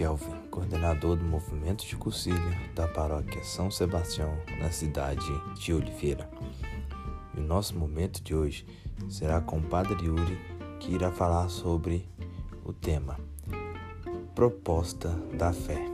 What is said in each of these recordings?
Kelvin, coordenador do movimento de cursilho da paróquia São Sebastião, na cidade de Oliveira. E o nosso momento de hoje será com o Padre Yuri, que irá falar sobre o tema Proposta da Fé.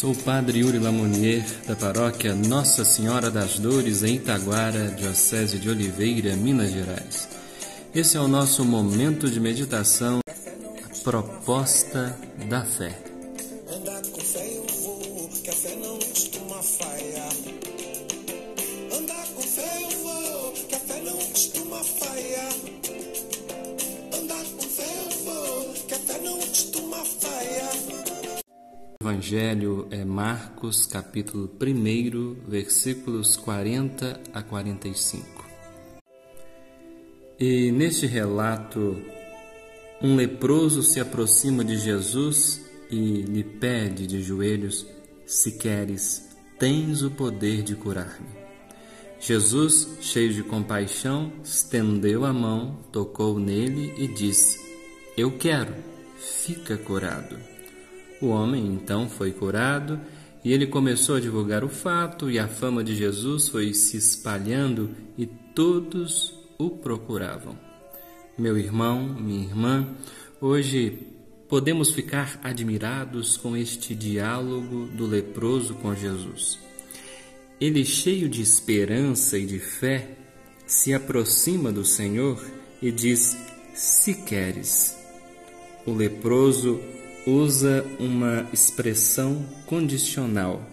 Sou o Padre Yuri Lamonier, da paróquia Nossa Senhora das Dores, em Itaguara, Diocese de Oliveira, Minas Gerais. Esse é o nosso momento de meditação, a proposta da fé. Evangelho é Marcos, capítulo 1, versículos 40 a 45. E neste relato, um leproso se aproxima de Jesus e lhe pede de joelhos: Se queres, tens o poder de curar-me. Jesus, cheio de compaixão, estendeu a mão, tocou nele e disse: Eu quero, fica curado. O homem então foi curado e ele começou a divulgar o fato, e a fama de Jesus foi se espalhando e todos o procuravam. Meu irmão, minha irmã, hoje podemos ficar admirados com este diálogo do leproso com Jesus. Ele, cheio de esperança e de fé, se aproxima do Senhor e diz: Se queres. O leproso usa uma expressão condicional.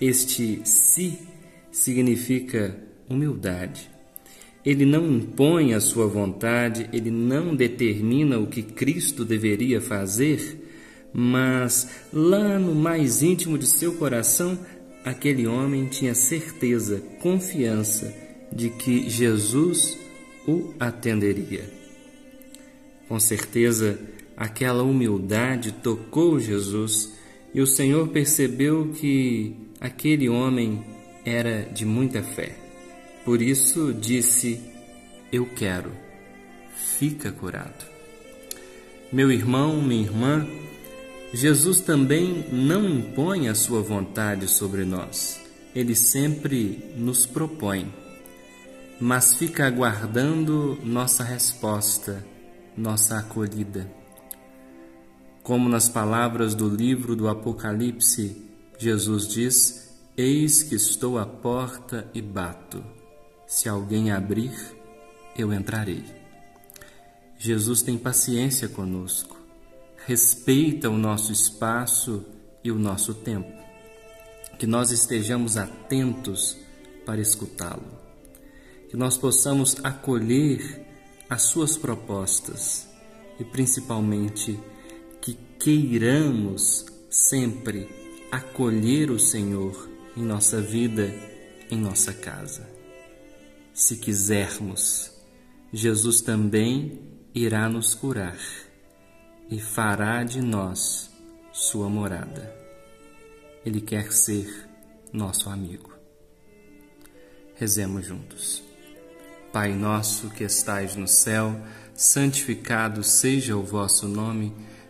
Este se significa humildade. Ele não impõe a sua vontade, ele não determina o que Cristo deveria fazer, mas lá no mais íntimo de seu coração, aquele homem tinha certeza, confiança de que Jesus o atenderia. Com certeza, aquela humildade tocou Jesus e o Senhor percebeu que aquele homem era de muita fé. Por isso disse: Eu quero, fica curado. Meu irmão, minha irmã, Jesus também não impõe a sua vontade sobre nós. Ele sempre nos propõe, mas fica aguardando nossa resposta, nossa acolhida. Como nas palavras do livro do Apocalipse, Jesus diz: Eis que estou à porta e bato. Se alguém abrir, eu entrarei. Jesus tem paciência conosco, respeita o nosso espaço e o nosso tempo. Que nós estejamos atentos para escutá-lo. Que nós possamos acolher as suas propostas e principalmente queiramos sempre acolher o Senhor em nossa vida, em nossa casa. Se quisermos, Jesus também irá nos curar e fará de nós sua morada. Ele quer ser nosso amigo. Rezemos juntos. Pai nosso que estais no céu, santificado seja o vosso nome.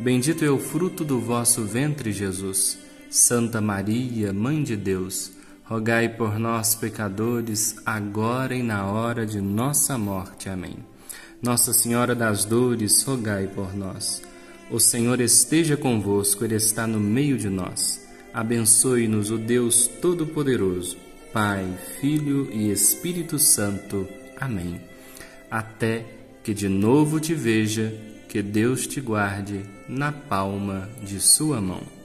Bendito é o fruto do vosso ventre, Jesus. Santa Maria, Mãe de Deus, rogai por nós, pecadores, agora e na hora de nossa morte. Amém. Nossa Senhora das Dores, rogai por nós. O Senhor esteja convosco, Ele está no meio de nós. Abençoe-nos o Deus Todo-Poderoso, Pai, Filho e Espírito Santo. Amém. Até que de novo te veja que Deus te guarde na palma de sua mão.